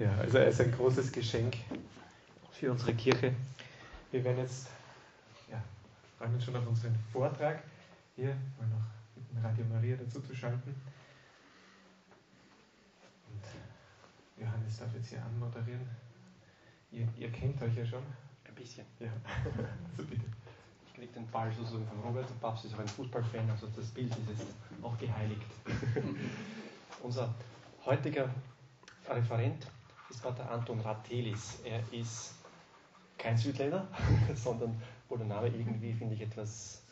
Ja, also es ist ein großes Geschenk für unsere Kirche. Wir werden jetzt, ja, freuen uns schon auf unseren Vortrag. Hier wollen noch bitten, Radio Maria dazu zu schalten. Und Johannes darf jetzt hier anmoderieren. Ihr, ihr kennt euch ja schon. Ein bisschen. Ja, also bitte. Ich kriege den Ball sozusagen von Robert. Der Papst ist auch ein Fußballfan, also das Bild ist jetzt auch geheiligt. Unser heutiger Referent ist Pater Anton Ratelis. Er ist kein Südländer, sondern wo der Name irgendwie, finde ich, etwas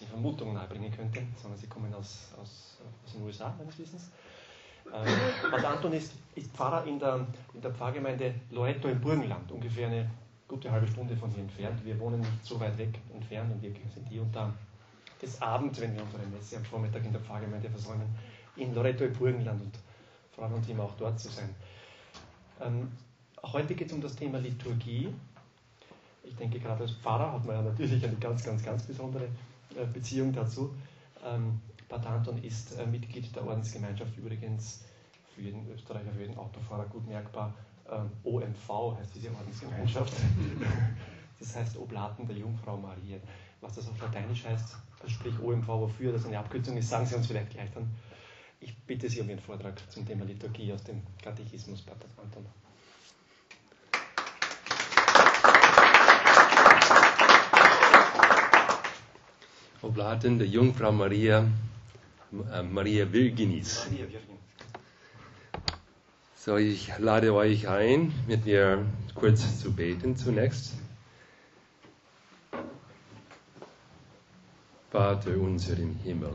die Vermutung nahebringen könnte, sondern sie kommen aus, aus, aus den USA, meines Wissens. Ähm, Pater Anton ist, ist Pfarrer in der, in der Pfarrgemeinde Loreto im Burgenland, ungefähr eine gute halbe Stunde von hier entfernt. Wir wohnen nicht so weit weg entfernt und wir sind hier und da des Abends, wenn wir unsere Messe am Vormittag in der Pfarrgemeinde versäumen, in Loreto im Burgenland und freuen uns immer auch dort zu sein. Ähm, heute geht es um das Thema Liturgie. Ich denke, gerade als Pfarrer hat man ja natürlich eine ganz, ganz, ganz besondere äh, Beziehung dazu. Ähm, Pater Anton ist äh, Mitglied der Ordensgemeinschaft übrigens für jeden Österreicher, für jeden Autofahrer gut merkbar. Ähm, OMV heißt diese Ordensgemeinschaft. Das heißt Oblaten der Jungfrau Maria. Was das auf Lateinisch heißt, sprich OMV, wofür das eine Abkürzung ist, sagen Sie uns vielleicht gleich dann. Ich bitte Sie um Ihren Vortrag zum Thema Liturgie aus dem Katechismus, Pater Anton. Oblaten der Jungfrau Maria, äh, Maria Virginis. Maria Virgin. So, ich lade euch ein, mit mir kurz zu beten zunächst. Vater unser im Himmel,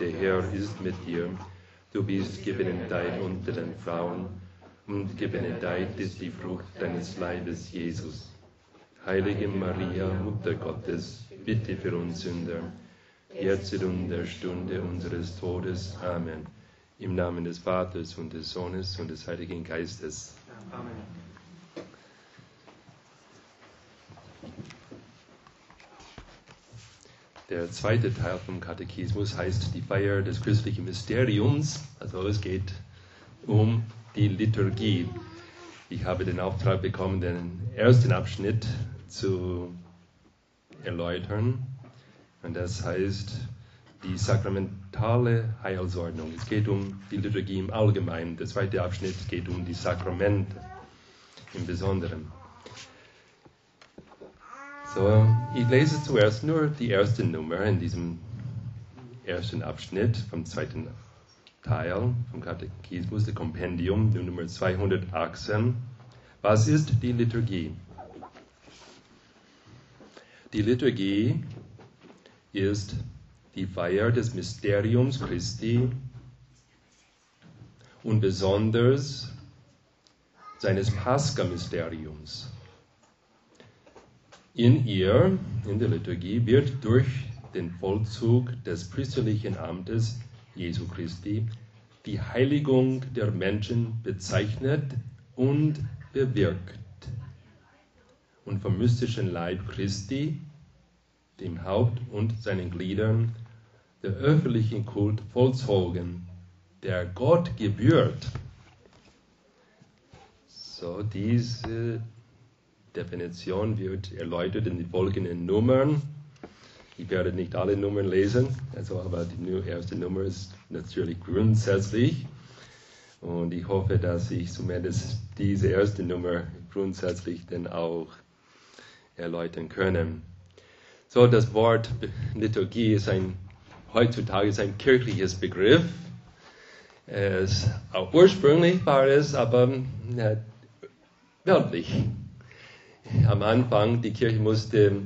der Herr ist mit dir. Du bist gebenedeit unter den Frauen, und gebenedeit ist die Frucht deines Leibes, Jesus. Heilige Maria, Mutter Gottes, bitte für uns Sünder, jetzt und in der Stunde unseres Todes. Amen. Im Namen des Vaters und des Sohnes und des Heiligen Geistes. Amen. Der zweite Teil vom Katechismus heißt die Feier des christlichen Mysteriums. Also es geht um die Liturgie. Ich habe den Auftrag bekommen, den ersten Abschnitt zu erläutern. Und das heißt die sakramentale Heilsordnung. Es geht um die Liturgie im Allgemeinen. Der zweite Abschnitt geht um die Sakramente im Besonderen. So, ich lese zuerst nur die erste Nummer in diesem ersten Abschnitt vom zweiten Teil vom Katechismus, der Kompendium, Nummer 218. Was ist die Liturgie? Die Liturgie ist die Feier des Mysteriums Christi und besonders seines Pascha-Mysteriums. In ihr, in der Liturgie, wird durch den Vollzug des priesterlichen Amtes Jesu Christi die Heiligung der Menschen bezeichnet und bewirkt. Und vom mystischen Leib Christi, dem Haupt und seinen Gliedern, der öffentlichen Kult vollzogen, der Gott gebührt. So, diese Definition wird erläutert in den folgenden Nummern. Ich werde nicht alle Nummern lesen, also, aber die erste Nummer ist natürlich grundsätzlich. Und ich hoffe, dass ich zumindest diese erste Nummer grundsätzlich dann auch erläutern können. So, das Wort Liturgie ist ein, heutzutage ist ein kirchliches Begriff. Es, auch ursprünglich war es aber ja, weltlich am Anfang, die Kirche musste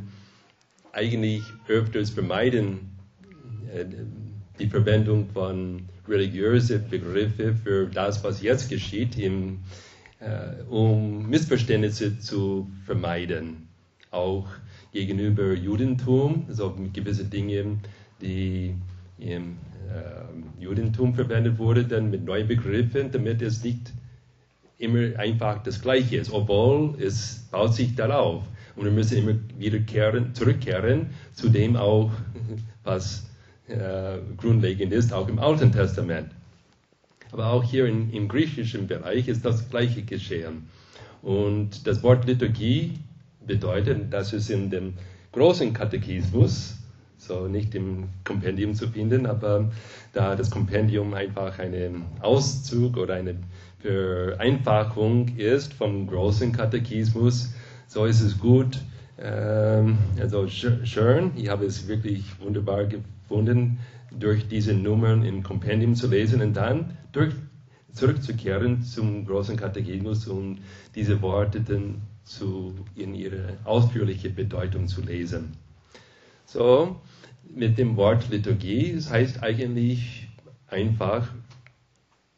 eigentlich öfters vermeiden, äh, die Verwendung von religiösen Begriffen für das, was jetzt geschieht äh, um Missverständnisse zu vermeiden, auch gegenüber Judentum, also gewisse Dinge, die im äh, Judentum verwendet wurden, dann mit neuen Begriffen, damit es nicht immer einfach das Gleiche ist, obwohl es baut sich darauf. Und wir müssen immer wieder kehren, zurückkehren zu dem auch, was äh, grundlegend ist, auch im Alten Testament. Aber auch hier in, im griechischen Bereich ist das Gleiche geschehen. Und das Wort Liturgie bedeutet, dass es in dem großen Katechismus, so nicht im Kompendium zu finden, aber da das Kompendium einfach ein Auszug oder eine Vereinfachung ist vom großen Katechismus, so ist es gut, ähm, also schön, ich habe es wirklich wunderbar gefunden, durch diese Nummern im Kompendium zu lesen und dann durch, zurückzukehren zum großen Katechismus und diese Worte dann zu, in ihre ausführliche Bedeutung zu lesen. So, mit dem Wort Liturgie, es heißt eigentlich einfach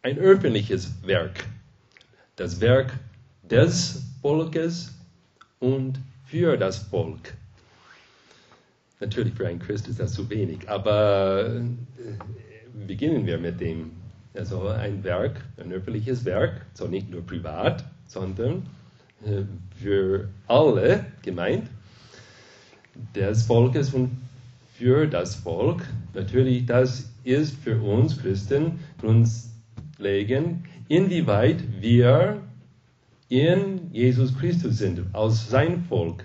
ein öffentliches Werk. Das Werk des Volkes und für das Volk. Natürlich für einen Christ ist das zu wenig, aber äh, beginnen wir mit dem. Also ein Werk, ein öffentliches Werk, so nicht nur privat, sondern äh, für alle gemeint, des Volkes und für das Volk. Natürlich, das ist für uns Christen uns legen, inwieweit wir in Jesus Christus sind, aus sein Volk.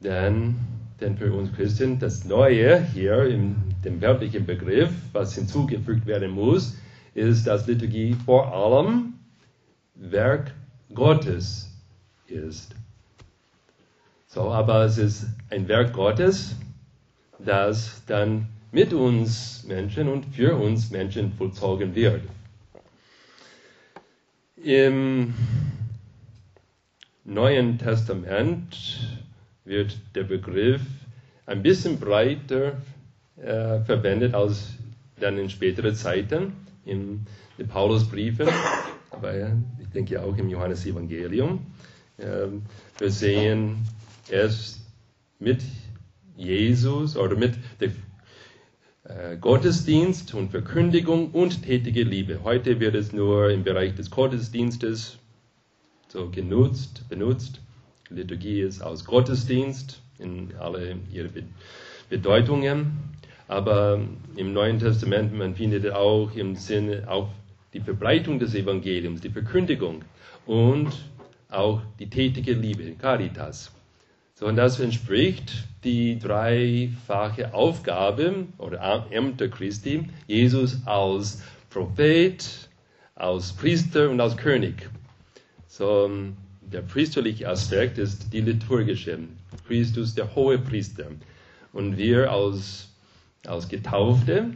Denn, denn für uns Christen das Neue hier in dem wörtlichen Begriff, was hinzugefügt werden muss, ist, dass Liturgie vor allem Werk Gottes ist. So, aber es ist ein Werk Gottes, das dann mit uns Menschen und für uns Menschen vollzogen wird. Im Neuen Testament wird der Begriff ein bisschen breiter äh, verwendet als dann in späteren Zeiten, in den Paulusbriefen, aber ich denke auch im Johannesevangelium. Äh, wir sehen es mit Jesus oder mit der Gottesdienst und Verkündigung und tätige Liebe. Heute wird es nur im Bereich des Gottesdienstes so genutzt, benutzt. Liturgie ist aus Gottesdienst in alle ihre Bedeutungen. Aber im Neuen Testament, man findet auch im Sinne auch die Verbreitung des Evangeliums, die Verkündigung und auch die tätige Liebe, Caritas sondern das entspricht die dreifache Aufgabe oder Ämter Christi, Jesus als Prophet, als Priester und als König. So, der priesterliche Aspekt ist die liturgische. Christus, der hohe Priester. Und wir als, als Getaufte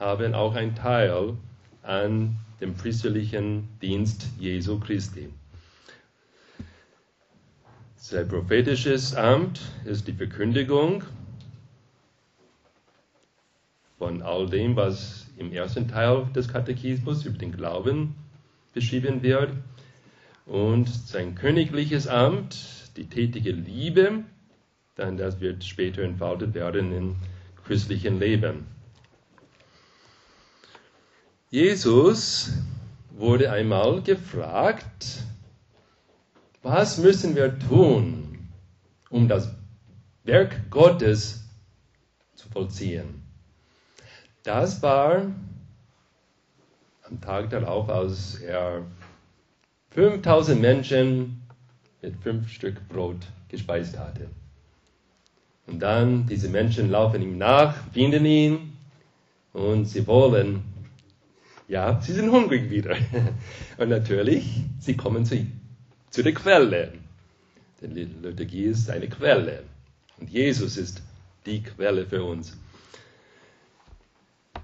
haben auch einen Teil an dem priesterlichen Dienst Jesu Christi. Sein prophetisches Amt ist die Verkündigung von all dem, was im ersten Teil des Katechismus über den Glauben beschrieben wird. Und sein königliches Amt, die tätige Liebe, dann das wird später entfaltet werden im christlichen Leben. Jesus wurde einmal gefragt, was müssen wir tun, um das Werk Gottes zu vollziehen? Das war am Tag darauf, als er 5000 Menschen mit fünf Stück Brot gespeist hatte. Und dann, diese Menschen laufen ihm nach, finden ihn und sie wollen, ja, sie sind hungrig wieder. Und natürlich, sie kommen zu ihm zu der Quelle. Denn die Liturgie ist eine Quelle. Und Jesus ist die Quelle für uns.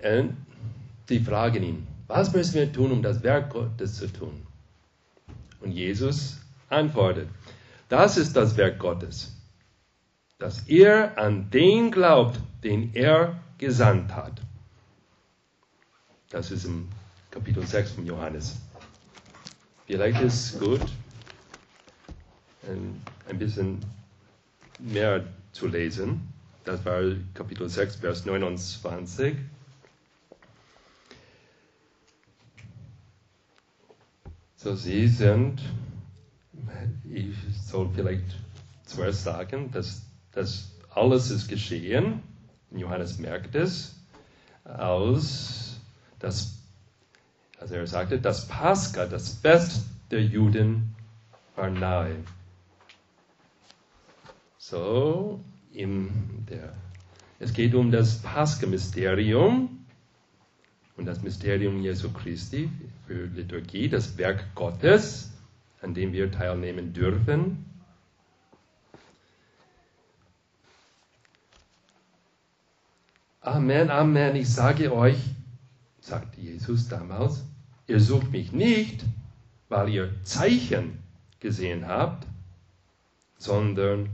Und sie fragen ihn, was müssen wir tun, um das Werk Gottes zu tun? Und Jesus antwortet, das ist das Werk Gottes, dass ihr an den glaubt, den er gesandt hat. Das ist im Kapitel 6 von Johannes. Vielleicht ist es gut, ein, bisschen mehr zu lesen. Das war Kapitel 6, Vers 29. So, Sie sind, ich soll vielleicht zuerst sagen, dass das alles ist geschehen. Johannes merkt es, als das, also er sagte, das Pascha, das Fest der Juden, war nahe. So, in der, es geht um das Pascha-Mysterium und das Mysterium Jesu Christi für Liturgie, das Werk Gottes, an dem wir teilnehmen dürfen. Amen, Amen, ich sage euch, sagte Jesus damals, ihr sucht mich nicht, weil ihr Zeichen gesehen habt, sondern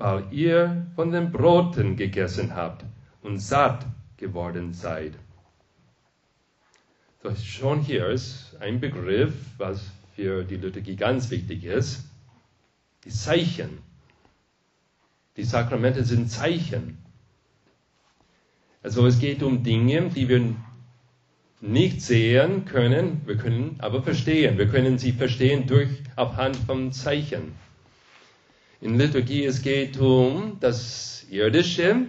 weil ihr von den Broten gegessen habt und satt geworden seid. So, schon hier ist ein Begriff, was für die Liturgie ganz wichtig ist. Die Zeichen. Die Sakramente sind Zeichen. Also es geht um Dinge, die wir nicht sehen können, wir können aber verstehen. Wir können sie verstehen durch abhand von Zeichen. In Liturgie es geht um das Irdische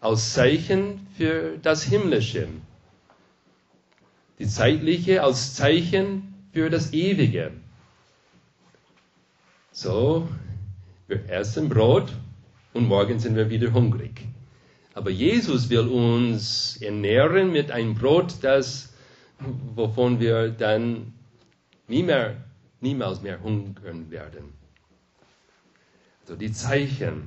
als Zeichen für das Himmlische. Die zeitliche als Zeichen für das Ewige. So, wir essen Brot und morgen sind wir wieder hungrig. Aber Jesus will uns ernähren mit einem Brot, das, wovon wir dann nie mehr, niemals mehr hungern werden. So die Zeichen.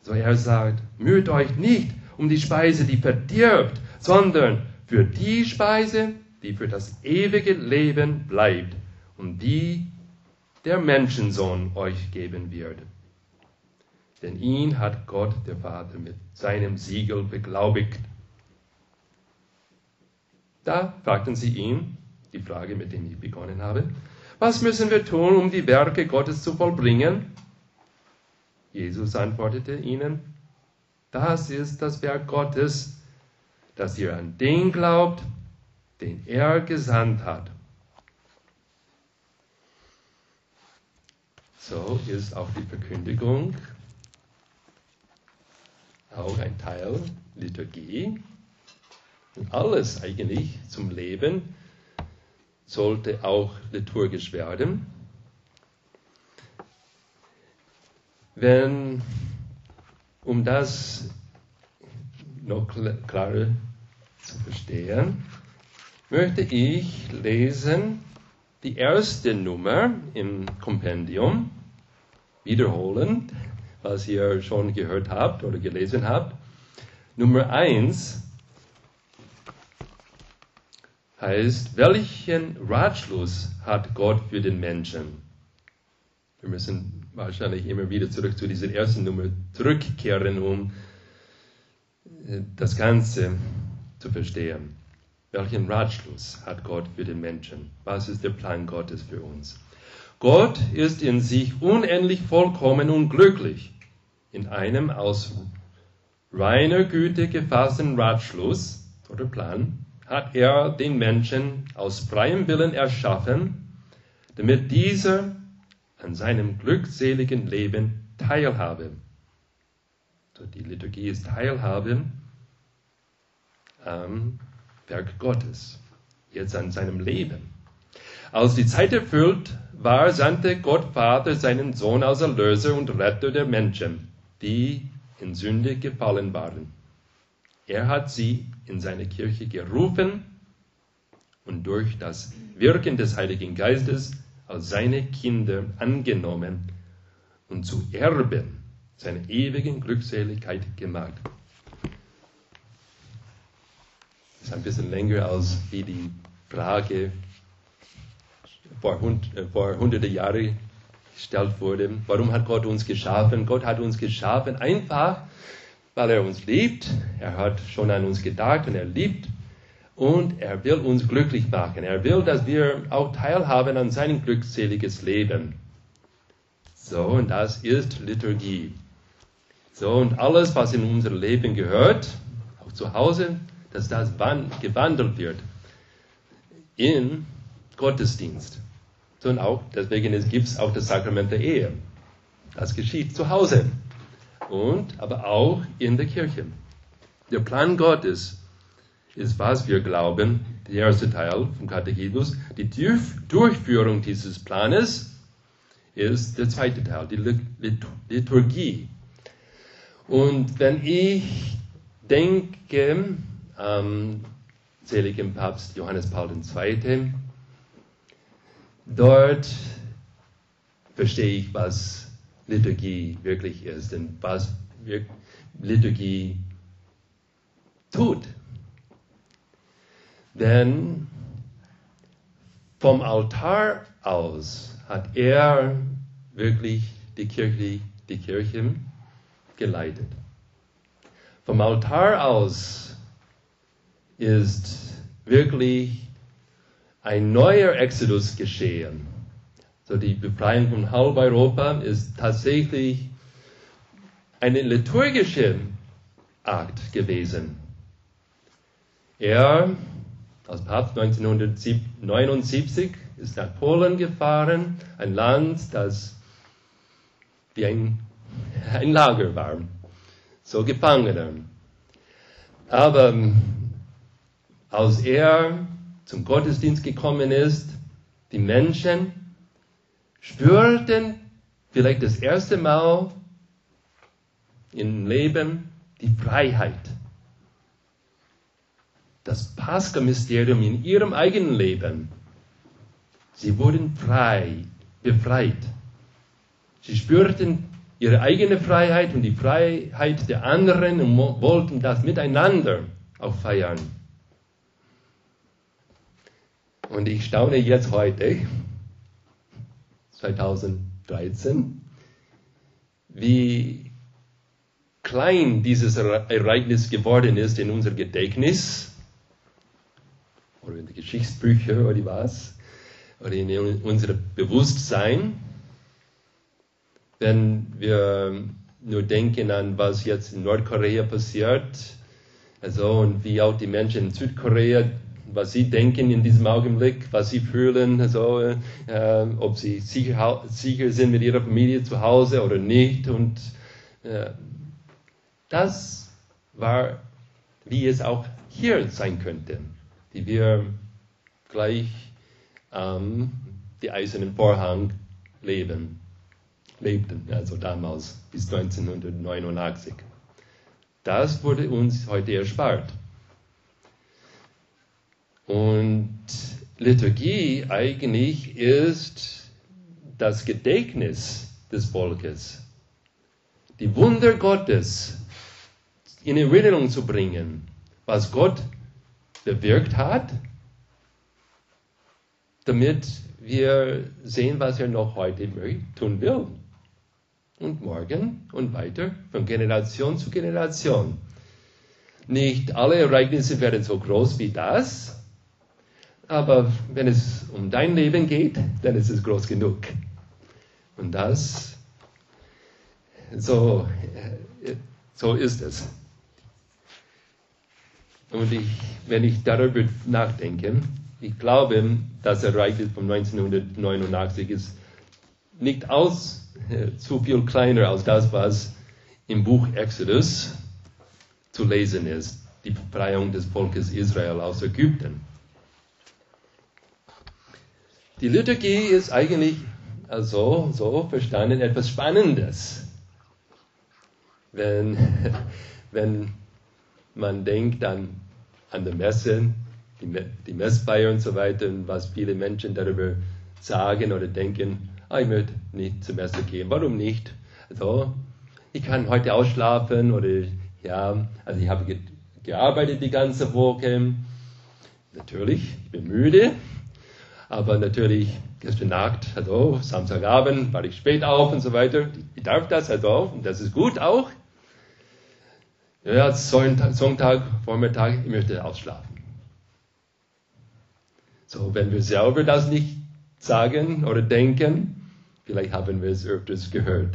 So er sagt, müht euch nicht um die Speise, die verdirbt, sondern für die Speise, die für das ewige Leben bleibt und die der Menschensohn euch geben wird. Denn ihn hat Gott, der Vater, mit seinem Siegel beglaubigt. Da fragten sie ihn, die Frage, mit der ich begonnen habe, was müssen wir tun, um die Werke Gottes zu vollbringen? Jesus antwortete ihnen, das ist das Werk Gottes, dass ihr an den glaubt, den er gesandt hat. So ist auch die Verkündigung auch ein Teil Liturgie. Und alles eigentlich zum Leben sollte auch liturgisch werden. Wenn, um das noch klarer zu verstehen, möchte ich lesen die erste Nummer im Kompendium, wiederholen, was ihr schon gehört habt oder gelesen habt. Nummer eins heißt, welchen Ratschluss hat Gott für den Menschen? Wir müssen wahrscheinlich immer wieder zurück zu dieser ersten Nummer zurückkehren, um äh, das Ganze zu verstehen. Welchen Ratschluss hat Gott für den Menschen? Was ist der Plan Gottes für uns? Gott ist in sich unendlich vollkommen und glücklich. In einem aus reiner Güte gefassten Ratschluss oder Plan hat er den Menschen aus freiem Willen erschaffen, damit dieser an seinem glückseligen Leben teilhabe. So, die Liturgie ist Teilhabe am Werk Gottes, jetzt an seinem Leben. Als die Zeit erfüllt war, sandte Gott Vater seinen Sohn als Erlöser und Retter der Menschen, die in Sünde gefallen waren. Er hat sie in seine Kirche gerufen und durch das Wirken des Heiligen Geistes als seine Kinder angenommen und zu Erben seiner ewigen Glückseligkeit gemacht. Das ist ein bisschen länger als wie die Frage vor, äh, vor hunderte Jahre gestellt wurde. Warum hat Gott uns geschaffen? Gott hat uns geschaffen einfach, weil er uns liebt. Er hat schon an uns gedacht und er liebt und er will uns glücklich machen. Er will, dass wir auch teilhaben an sein glückseliges Leben. So, und das ist Liturgie. So, und alles, was in unser Leben gehört, auch zu Hause, dass das gewandelt wird in Gottesdienst. So, und auch, deswegen gibt es auch das Sakrament der Ehe. Das geschieht zu Hause und aber auch in der Kirche. Der Plan Gottes ist, was wir glauben, der erste Teil vom Katechismus. Die Durchführung dieses Planes ist der zweite Teil, die Liturgie. Und wenn ich denke am seligen Papst Johannes Paul II., dort verstehe ich, was Liturgie wirklich ist und was Liturgie tut. Denn vom Altar aus hat er wirklich die Kirche, die Kirche geleitet. Vom Altar aus ist wirklich ein neuer Exodus geschehen. So die Befreiung von halb Europa ist tatsächlich eine liturgische Akt gewesen. Er als Papst 1979 ist nach Polen gefahren, ein Land, das wie ein, ein Lager war, so Gefangener. Aber als er zum Gottesdienst gekommen ist, die Menschen spürten vielleicht das erste Mal im Leben die Freiheit das Pascha-Mysterium in ihrem eigenen Leben. Sie wurden frei, befreit. Sie spürten ihre eigene Freiheit und die Freiheit der anderen und wollten das miteinander auch feiern. Und ich staune jetzt heute, 2013, wie klein dieses Ereignis geworden ist in unser Gedächtnis oder in die Geschichtsbücher oder was, oder in unserem Bewusstsein, wenn wir nur denken an, was jetzt in Nordkorea passiert, also und wie auch die Menschen in Südkorea, was sie denken in diesem Augenblick, was sie fühlen, also, äh, ob sie sicher, sicher, sind mit ihrer Familie zu Hause oder nicht. Und äh, das war, wie es auch hier sein könnte die wir gleich ähm, die eisernen Vorhang leben, lebten, also damals bis 1989. Das wurde uns heute erspart. Und Liturgie eigentlich ist das Gedächtnis des Volkes, die Wunder Gottes in Erinnerung zu bringen, was Gott bewirkt hat, damit wir sehen, was er noch heute tun will. Und morgen und weiter, von Generation zu Generation. Nicht alle Ereignisse werden so groß wie das, aber wenn es um dein Leben geht, dann ist es groß genug. Und das, so, äh, so ist es. Und ich, wenn ich darüber nachdenke, ich glaube, das Ereignis von 1989 ist nicht aus, äh, zu viel kleiner als das, was im Buch Exodus zu lesen ist, die Befreiung des Volkes Israel aus Ägypten. Die Liturgie ist eigentlich also so verstanden etwas Spannendes. Wenn, wenn man denkt an, an die Messe, die, die Messfeier und so weiter und was viele Menschen darüber sagen oder denken, ah, ich möchte nicht zur Messe gehen. Warum nicht? Also, ich kann heute ausschlafen oder ja, also ich habe ge gearbeitet die ganze Woche. Natürlich, ich bin müde, aber natürlich gestern Nacht, also Samstagabend war ich spät auf und so weiter. Ich darf das also und das ist gut auch. Ja, Sonntag, Vormittag, ich möchte ausschlafen. So, wenn wir selber das nicht sagen oder denken, vielleicht haben wir es öfters gehört.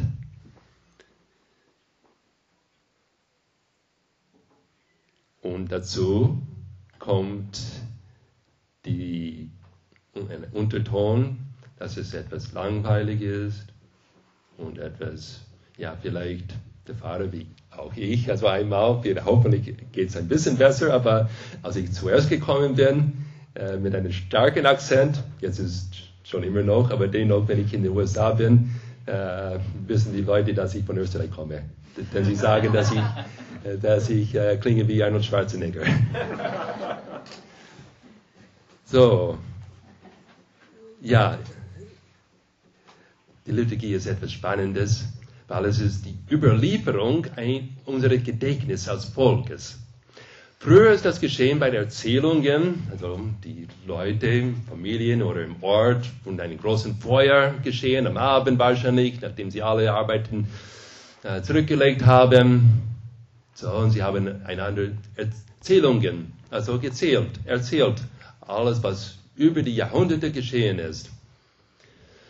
Und dazu kommt die, ein Unterton, dass es etwas langweilig ist und etwas, ja, vielleicht der Fahrer wie auch ich, also einmal, hoffentlich geht es ein bisschen besser, aber als ich zuerst gekommen bin, äh, mit einem starken Akzent, jetzt ist schon immer noch, aber dennoch, wenn ich in den USA bin, äh, wissen die Leute, dass ich von Österreich komme. Denn sie sagen, dass ich, äh, dass ich klinge wie Arnold Schwarzenegger. So, ja, die Liturgie ist etwas Spannendes, weil es ist die Überlieferung unseres Gedächtnisses als Volkes. Früher ist das geschehen bei Erzählungen, also die Leute, Familien oder im Ort und einem großen Feuer geschehen, am Abend wahrscheinlich, nachdem sie alle Arbeiten äh, zurückgelegt haben. So, und sie haben einander Erzählungen, also gezählt, erzählt, alles, was über die Jahrhunderte geschehen ist.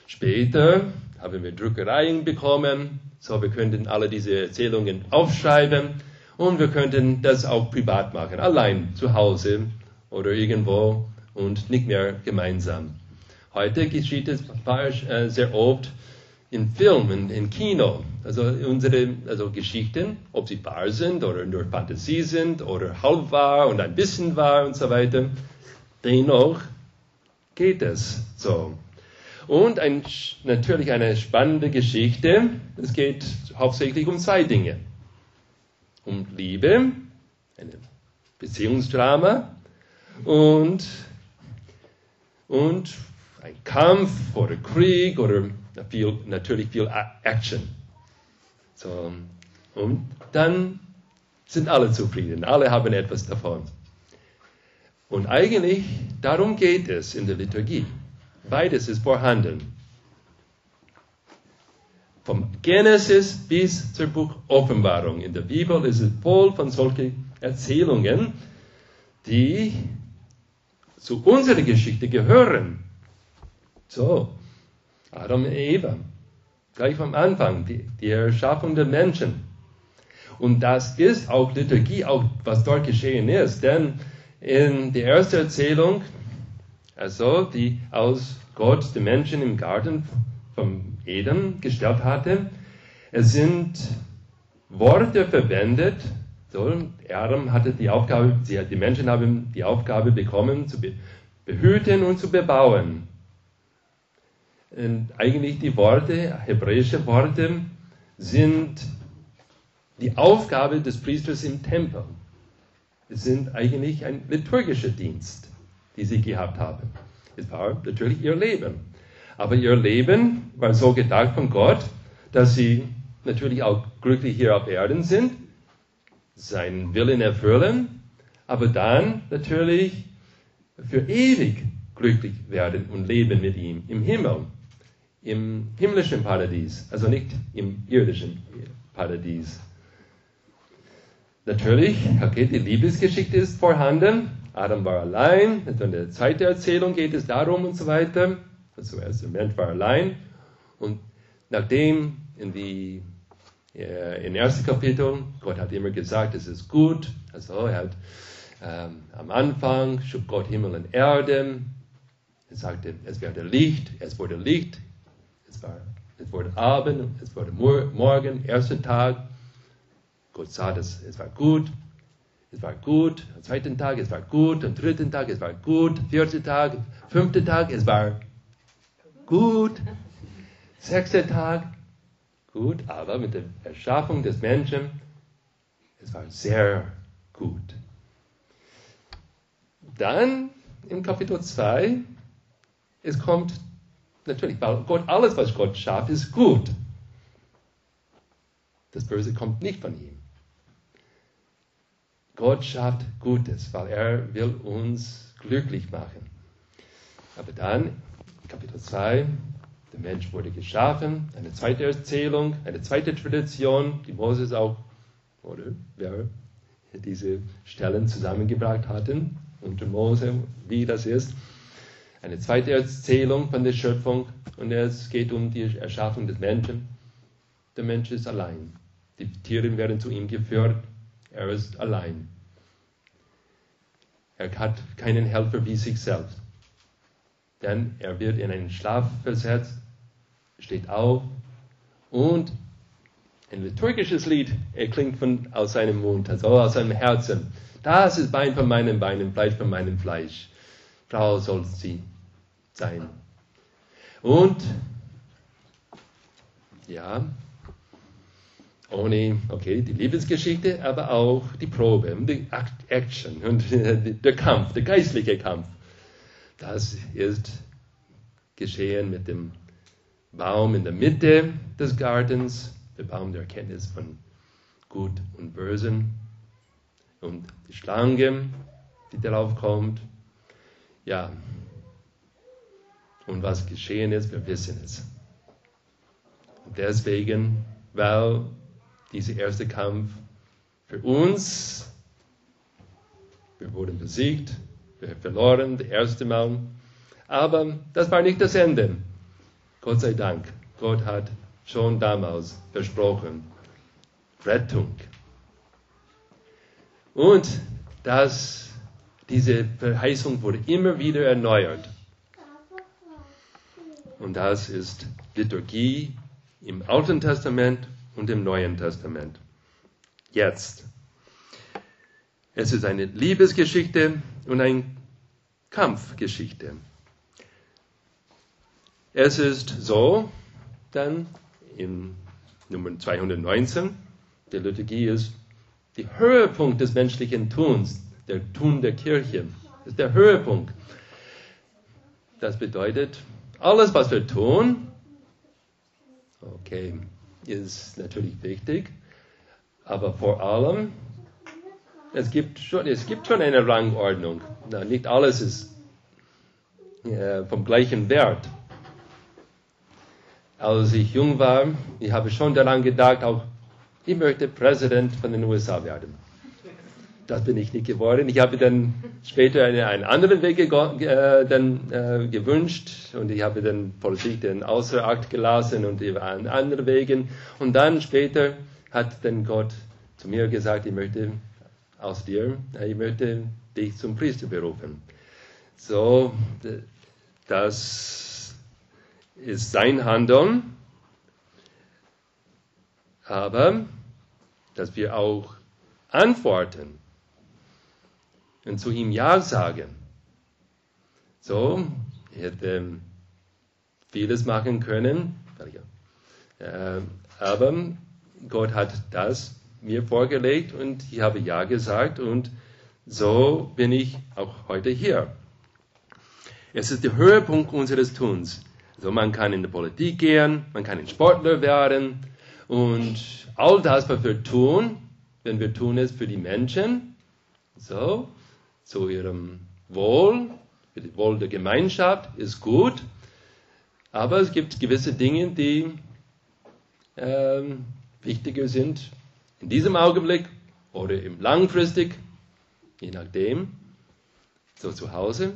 Später haben wir Druckereien bekommen, so wir könnten alle diese Erzählungen aufschreiben und wir könnten das auch privat machen, allein zu Hause oder irgendwo und nicht mehr gemeinsam. Heute geschieht es äh, sehr oft in Filmen, in Kino. Also unsere also Geschichten, ob sie wahr sind oder nur Fantasie sind oder halb wahr und ein bisschen wahr und so weiter, dennoch geht es so. Und ein, natürlich eine spannende Geschichte. Es geht hauptsächlich um zwei Dinge um Liebe, ein Beziehungsdrama und, und ein Kampf oder Krieg oder viel, natürlich viel Action. So, und dann sind alle zufrieden, alle haben etwas davon. Und eigentlich darum geht es in der Liturgie. Beides ist vorhanden. Vom Genesis bis zur Buch Offenbarung. In der Bibel ist es voll von solchen Erzählungen, die zu unserer Geschichte gehören. So, Adam und Eva, gleich vom Anfang, die, die Erschaffung der Menschen. Und das ist auch Liturgie, auch was dort geschehen ist. Denn in der ersten Erzählung, also die aus Gott den Menschen im Garten vom Eden gestellt hatte. Es sind Worte verwendet. So, Adam hatte die Aufgabe, die Menschen haben die Aufgabe bekommen, zu behüten und zu bebauen. Und eigentlich die Worte, hebräische Worte, sind die Aufgabe des Priesters im Tempel. Es sind eigentlich ein liturgischer Dienst, die sie gehabt haben. Es war natürlich ihr Leben. Aber ihr Leben war so gedacht von Gott, dass sie natürlich auch glücklich hier auf Erden sind, seinen Willen erfüllen, aber dann natürlich für ewig glücklich werden und leben mit ihm im Himmel, im himmlischen Paradies, also nicht im irdischen Paradies. Natürlich, okay, die Liebesgeschichte ist vorhanden. Adam war allein, in der zweiten Erzählung geht es darum und so weiter. Zuerst der Mensch war allein und nachdem in die äh, im ersten Kapitel, Gott hat immer gesagt, es ist gut. Also er hat ähm, am Anfang schuf Gott Himmel und Erde. Er sagte, es werde Licht, es wurde Licht, es, war, es wurde Abend, es wurde Morgen, erster Tag. Gott sah, dass es war gut, es war gut. Am zweiten Tag, es war gut. Am dritten Tag, es war gut. Vierter Tag, fünfter Tag, es war gut. Sechster Tag, gut, aber mit der Erschaffung des Menschen, es war sehr gut. Dann im Kapitel 2, es kommt natürlich, weil Gott, alles, was Gott schafft, ist gut. Das Böse kommt nicht von ihm. Gott schafft Gutes, weil er will uns glücklich machen. Aber dann Kapitel 2. Der Mensch wurde geschaffen. Eine zweite Erzählung, eine zweite Tradition, die Moses auch, oder wer diese Stellen zusammengebracht hatten, unter Mose, wie das ist. eine zweite Erzählung von der Schöpfung und es geht um die Erschaffung des Menschen. Der Mensch ist allein. Die Tiere werden zu ihm geführt. Er ist allein. Er hat keinen Helfer wie sich selbst. Denn er wird in einen Schlaf versetzt, steht auf und ein liturgisches Lied erklingt von, aus seinem Mund, also aus seinem Herzen. Das ist Bein von meinen Beinen, Fleisch von meinem Fleisch. Frau soll sie sein. Und ja, ohne, okay, die Liebesgeschichte, aber auch die Probe, die Action und der Kampf, der geistliche Kampf. Das ist geschehen mit dem Baum in der Mitte des Gartens, der Baum der Erkenntnis von Gut und Bösen und die Schlange, die darauf kommt. Ja, und was geschehen ist, wir wissen es. Deswegen, weil dieser erste Kampf für uns, wir wurden besiegt, wir haben verloren, das erste Mal. Aber das war nicht das Ende. Gott sei Dank. Gott hat schon damals versprochen. Rettung. Und das, diese Verheißung wurde immer wieder erneuert. Und das ist Liturgie im Alten Testament und im Neuen Testament. Jetzt. Es ist eine Liebesgeschichte und eine Kampfgeschichte. Es ist so, dann in Nummer 219, der Liturgie ist der Höhepunkt des menschlichen Tuns, der Tun der Kirche. Ist der Höhepunkt. Das bedeutet, alles, was wir tun, okay, ist natürlich wichtig, aber vor allem, es gibt schon, es gibt schon eine Rangordnung. Nicht alles ist äh, vom gleichen Wert. Als ich jung war, ich habe schon daran gedacht, auch ich möchte Präsident von den USA werden. Das bin ich nicht geworden. Ich habe dann später eine, einen anderen Weg äh, dann, äh, gewünscht und ich habe dann Politik dann außer Akt gelassen und über andere Wegen. Und dann später hat dann Gott zu mir gesagt, ich möchte aus dir, äh, ich möchte dich zum Priester berufen. So, das ist sein Handeln. Aber, dass wir auch antworten und zu ihm Ja sagen. So, ich hätte vieles machen können, äh, aber Gott hat das mir vorgelegt und ich habe Ja gesagt und so bin ich auch heute hier. Es ist der Höhepunkt unseres Tuns. Also man kann in die Politik gehen, man kann ein Sportler werden und all das, was wir tun, wenn wir tun es für die Menschen, so, zu ihrem Wohl, für das Wohl der Gemeinschaft, ist gut. Aber es gibt gewisse Dinge, die ähm, wichtiger sind in diesem Augenblick oder im langfristig, je nachdem. So zu Hause.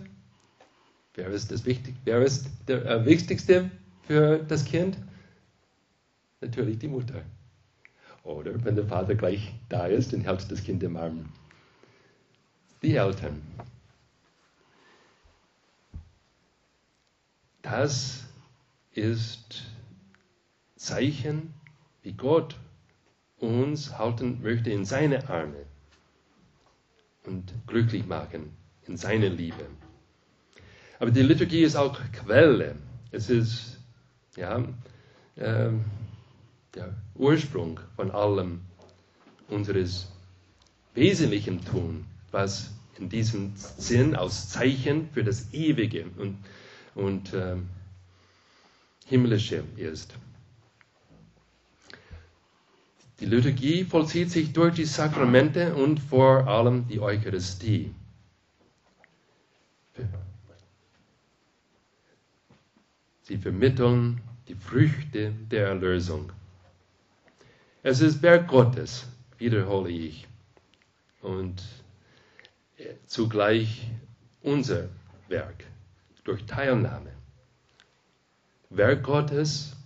Wer ist, das Wichtig, wer ist der äh, Wichtigste für das Kind? Natürlich die Mutter. Oder wenn der Vater gleich da ist, dann hält das Kind im Arm die Eltern. Das ist Zeichen, wie Gott uns halten möchte in seine Arme und glücklich machen in seine Liebe. Aber die Liturgie ist auch Quelle. Es ist ja, äh, der Ursprung von allem unseres wesentlichen Tun was in diesem Sinn aus Zeichen für das Ewige und, und äh, Himmlische ist. Die Liturgie vollzieht sich durch die Sakramente und vor allem die Eucharistie. Sie vermitteln die Früchte der Erlösung. Es ist Werk Gottes, wiederhole ich. Und zugleich unser Werk. durch Teilnahme. Werk Gottes,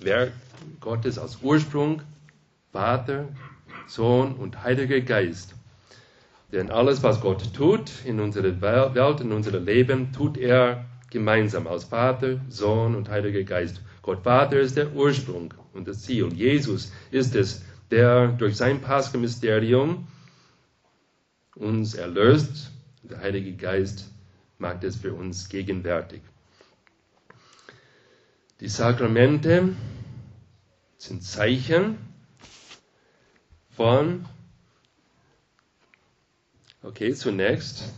Werk Gottes aus Ursprung, Vater, Sohn und Heiliger Geist. Denn alles, was Gott tut in unserer Welt, in unserem Leben, tut er gemeinsam aus Vater, Sohn und Heiliger Geist. Gott Vater ist der Ursprung und das Ziel. Jesus ist es, der durch sein Paschal-Mysterium uns erlöst. Der Heilige Geist macht es für uns gegenwärtig. Die Sakramente sind Zeichen von, okay, zunächst,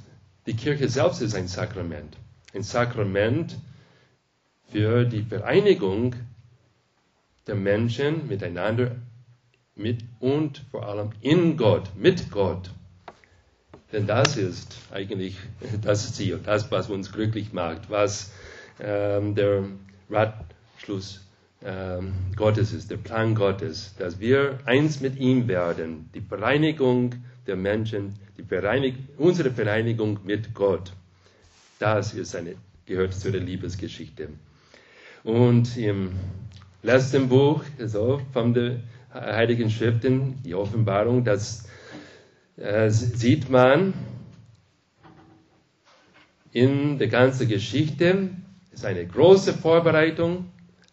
die Kirche selbst ist ein Sakrament. Ein Sakrament für die Vereinigung der Menschen miteinander mit und vor allem in Gott, mit Gott. Denn das ist eigentlich das Ziel, das, was uns glücklich macht, was ähm, der Ratschluss ähm, Gottes ist, der Plan Gottes, dass wir eins mit ihm werden, die Vereinigung der Menschen, die Vereinig unsere Vereinigung mit Gott. Das ist eine, gehört zu der Liebesgeschichte. Und im letzten Buch, also von der Heiligen Schriften, die Offenbarung, das äh, sieht man in der ganzen Geschichte, ist eine große Vorbereitung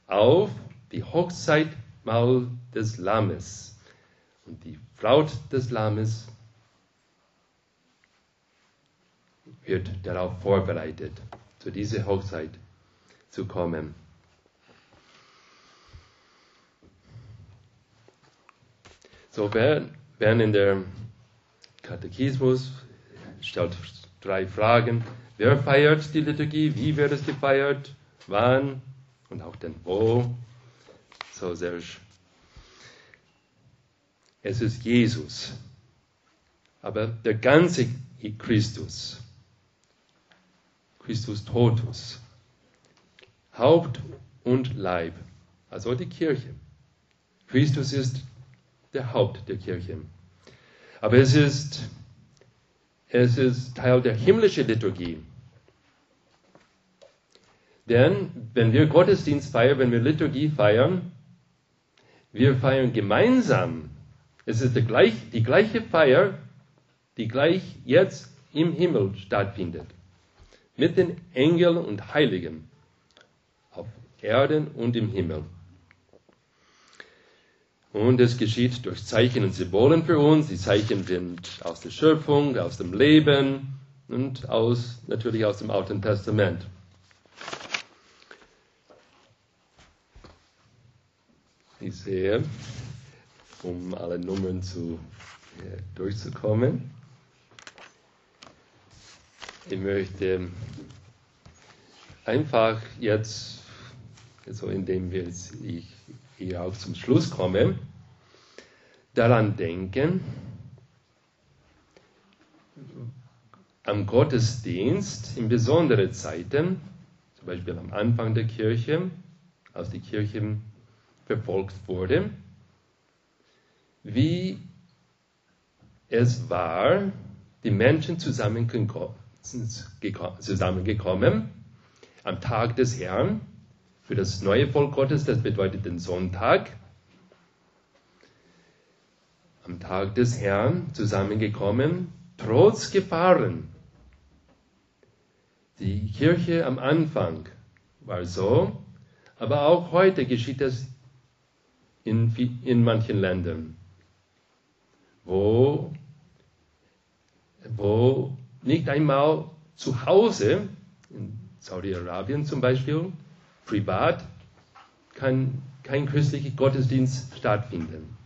auf die Hochzeitmahl des Lammes. Und die Braut des Lammes wird darauf vorbereitet, zu dieser Hochzeit zu kommen. So, wer, wer in der Katechismus stellt drei Fragen. Wer feiert die Liturgie? Wie wird es gefeiert? Wann? Und auch dann wo? So, Serge. Es ist Jesus. Aber der ganze Christus. Christus totus. Haupt und Leib. Also die Kirche. Christus ist der Haupt der Kirche. Aber es ist, es ist Teil der himmlischen Liturgie. Denn wenn wir Gottesdienst feiern, wenn wir Liturgie feiern, wir feiern gemeinsam. Es ist die, gleich, die gleiche Feier, die gleich jetzt im Himmel stattfindet. Mit den Engeln und Heiligen. Auf Erden und im Himmel. Und es geschieht durch Zeichen und Symbolen für uns. Die Zeichen sind aus der Schöpfung, aus dem Leben und aus, natürlich aus dem Alten Testament. Ich sehe, um alle Nummern zu, ja, durchzukommen, ich möchte einfach jetzt, so indem wir ich hier auch zum Schluss komme, daran denken, am Gottesdienst in besonderen Zeiten, zum Beispiel am Anfang der Kirche, als die Kirche verfolgt wurde, wie es war, die Menschen zusammengekommen, zusammengekommen am Tag des Herrn für das neue Volk Gottes, das bedeutet den Sonntag, am Tag des Herrn zusammengekommen, trotz Gefahren. Die Kirche am Anfang war so, aber auch heute geschieht das in, in manchen Ländern, wo, wo nicht einmal zu Hause, in Saudi-Arabien zum Beispiel, privat kann kein christlicher Gottesdienst stattfinden.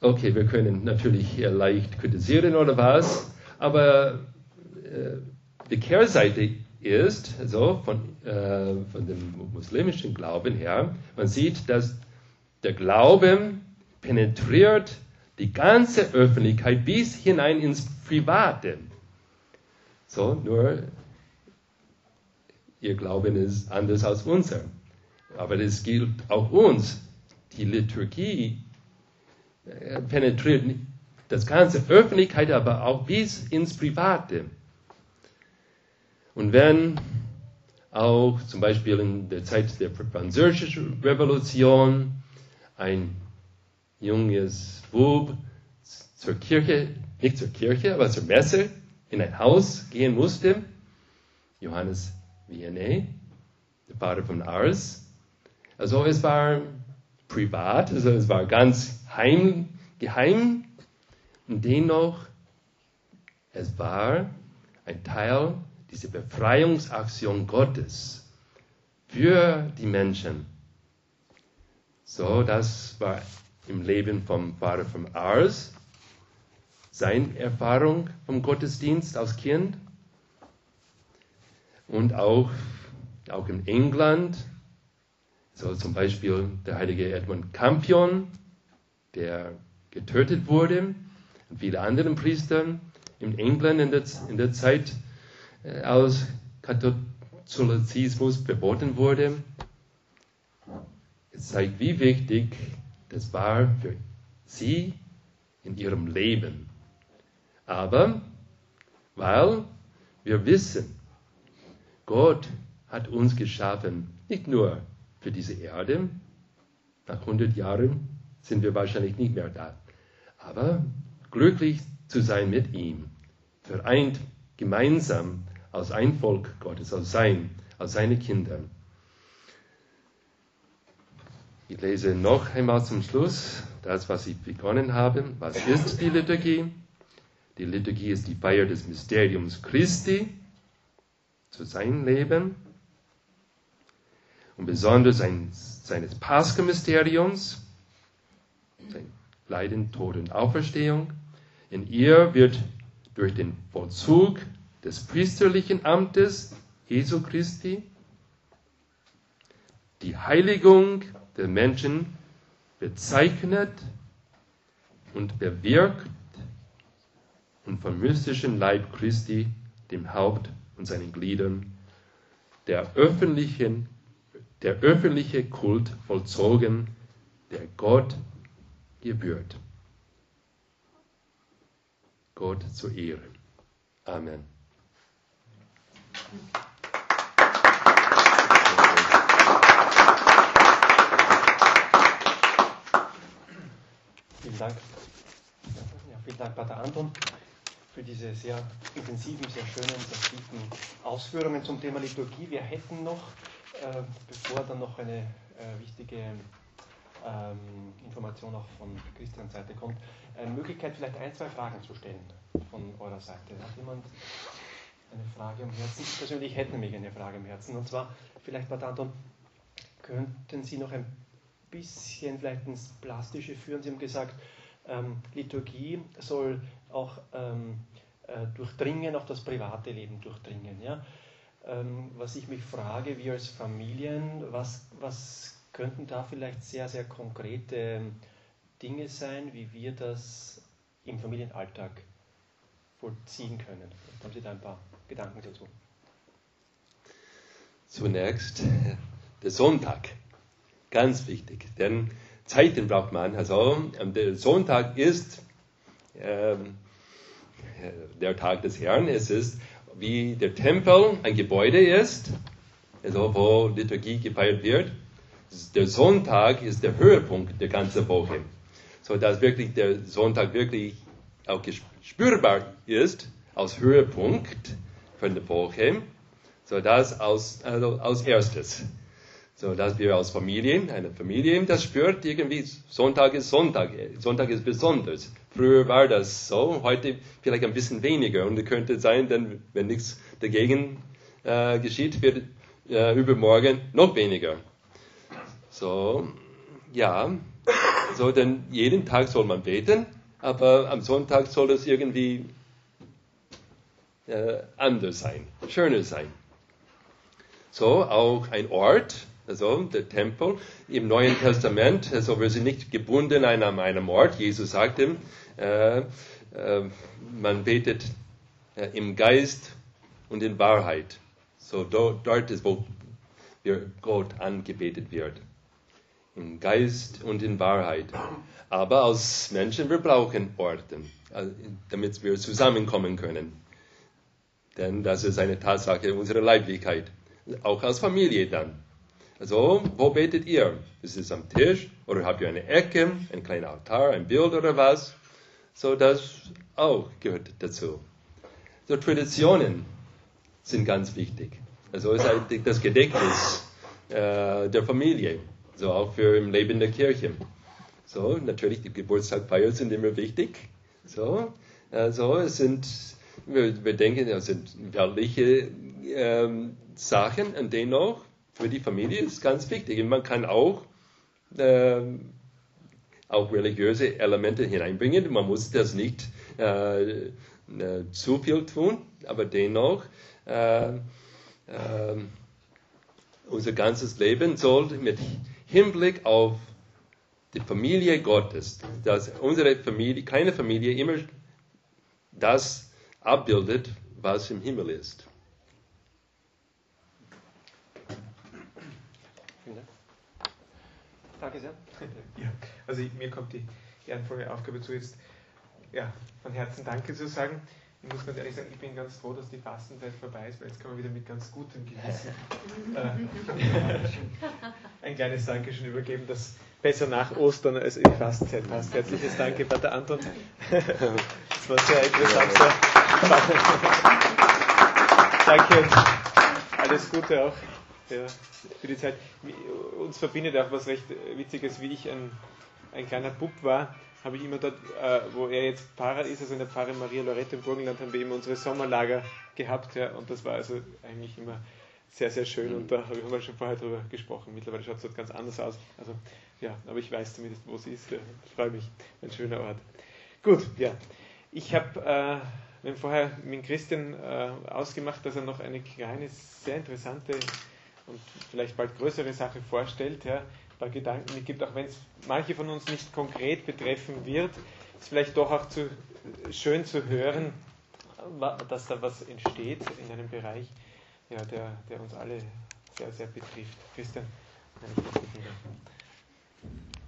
Okay, wir können natürlich leicht kritisieren oder was, aber äh, die Kehrseite ist, so von, äh, von dem muslimischen Glauben her, man sieht, dass der Glaube penetriert die ganze Öffentlichkeit bis hinein ins Private. So, nur ihr Glauben ist anders als unser. Aber das gilt auch uns. Die Liturgie äh, penetriert das ganze Öffentlichkeit, aber auch bis ins Private. Und wenn auch zum Beispiel in der Zeit der Französischen Revolution ein junges Bub zur Kirche, nicht zur Kirche, aber zur Messe in ein Haus gehen musste, Johannes Vianney, der Vater von Ars. Also es war privat, also es war ganz heim, geheim und dennoch, es war ein Teil dieser Befreiungsaktion Gottes für die Menschen. So, das war im Leben vom Vater von Ars, seine Erfahrung vom Gottesdienst als Kind und auch, auch in England, so zum Beispiel der heilige Edmund Campion, der getötet wurde, und viele andere Priester in England in der, in der Zeit, äh, als Katholizismus verboten wurde. Es zeigt, wie wichtig das war für sie in ihrem Leben. Aber weil wir wissen, Gott hat uns geschaffen, nicht nur für diese Erde, nach 100 Jahren sind wir wahrscheinlich nicht mehr da, aber glücklich zu sein mit ihm, vereint gemeinsam als ein Volk Gottes, als sein, als seine Kinder. Ich lese noch einmal zum Schluss das, was ich begonnen habe. Was ist die Liturgie? Die Liturgie ist die Feier des Mysteriums Christi zu seinem Leben und besonders ein, seines Pascha-Mysteriums, sein Leiden, Tod und Auferstehung. In ihr wird durch den Vollzug des priesterlichen Amtes Jesu Christi die Heiligung der Menschen bezeichnet und bewirkt und vom mystischen Leib Christi, dem Haupt und seinen Gliedern, der, öffentlichen, der öffentliche Kult vollzogen, der Gott gebührt. Gott zu Ehren. Amen. Vielen Dank. Ja, vielen Dank, Pater Anton, für diese sehr intensiven, sehr schönen, sehr tiefen Ausführungen zum Thema Liturgie. Wir hätten noch, äh, bevor dann noch eine äh, wichtige ähm, Information auch von Christians Seite kommt, eine Möglichkeit, vielleicht ein, zwei Fragen zu stellen von eurer Seite. Hat jemand eine Frage am Herzen? Ich persönlich hätte nämlich eine Frage am Herzen. Und zwar, vielleicht, Pater Anton, könnten Sie noch ein bisschen vielleicht ins Plastische führen? Sie haben gesagt, ähm, Liturgie soll auch ähm, äh, durchdringen, auch das private Leben durchdringen. Ja? Ähm, was ich mich frage, wir als Familien, was, was könnten da vielleicht sehr, sehr konkrete Dinge sein, wie wir das im Familienalltag vollziehen können? Haben Sie da ein paar Gedanken dazu? Zunächst der Sonntag. Ganz wichtig, denn Zeiten braucht man. Also der Sonntag ist ähm, der Tag des Herrn. Es ist wie der Tempel ein Gebäude ist, also wo Liturgie gefeiert wird. Der Sonntag ist der Höhepunkt der ganzen Woche, so dass wirklich der Sonntag wirklich auch spürbar ist als Höhepunkt von der Woche, so das als, also als erstes. So dass wir als Familie, eine Familie, das spürt irgendwie, Sonntag ist Sonntag, Sonntag ist besonders. Früher war das so, heute vielleicht ein bisschen weniger und es könnte sein, denn wenn nichts dagegen äh, geschieht, wird äh, übermorgen noch weniger. So, ja, so denn jeden Tag soll man beten, aber am Sonntag soll es irgendwie äh, anders sein, schöner sein. So, auch ein Ort, also der Tempel im Neuen Testament, also wir sind nicht gebunden an einem Ort. Jesus sagte, äh, äh, man betet äh, im Geist und in Wahrheit. So do, dort ist, wo wir Gott angebetet wird. Im Geist und in Wahrheit. Aber als Menschen, wir brauchen Orte, äh, damit wir zusammenkommen können. Denn das ist eine Tatsache unserer Leiblichkeit. Auch als Familie dann. Also, wo betet ihr? Ist es am Tisch? Oder habt ihr eine Ecke, ein kleiner Altar, ein Bild oder was? So, das auch gehört dazu. So, Traditionen sind ganz wichtig. Also, ist halt das Gedächtnis äh, der Familie. So, auch für im Leben der Kirche. So, natürlich, die Geburtstagfeier sind immer wichtig. So, also, es sind, wir, wir denken, es sind weltliche ähm, Sachen und dennoch für die Familie ist ganz wichtig. Und man kann auch, äh, auch religiöse Elemente hineinbringen. Man muss das nicht äh, äh, zu viel tun, aber dennoch, äh, äh, unser ganzes Leben soll mit Hinblick auf die Familie Gottes, dass unsere Familie, keine Familie immer das abbildet, was im Himmel ist. Danke sehr. Ja, also ich, mir kommt die ehrenvolle Aufgabe zu, jetzt ja, von Herzen Danke zu sagen. Ich muss ganz ehrlich sagen, ich bin ganz froh, dass die Fastenzeit vorbei ist, weil jetzt kann man wieder mit ganz gutem Gewissen äh, ein kleines Dankeschön übergeben, das besser nach Ostern als in die Fastenzeit passt. Herzliches Danke, Pater Anton. Das war sehr interessant. Danke und alles Gute auch für die Zeit. Uns verbindet auch was recht Witziges, wie ich ein, ein kleiner Bub war, habe ich immer dort, äh, wo er jetzt Pfarrer ist, also in der Pfarre Maria Lorette im Burgenland, haben wir immer unsere Sommerlager gehabt, ja, und das war also eigentlich immer sehr, sehr schön und da haben wir schon vorher drüber gesprochen. Mittlerweile schaut es dort ganz anders aus. Also ja, aber ich weiß zumindest, wo es ist. Ja, ich freue mich. Ein schöner Ort. Gut, ja. Ich habe, äh, wir haben vorher mit Christian äh, ausgemacht, dass er noch eine kleine, sehr interessante und vielleicht bald größere Sache vorstellt, ja, ein paar Gedanken mitgibt, auch wenn es manche von uns nicht konkret betreffen wird, ist vielleicht doch auch zu, schön zu hören, dass da was entsteht in einem Bereich, ja, der, der uns alle sehr, sehr betrifft. Christian, kann ich das?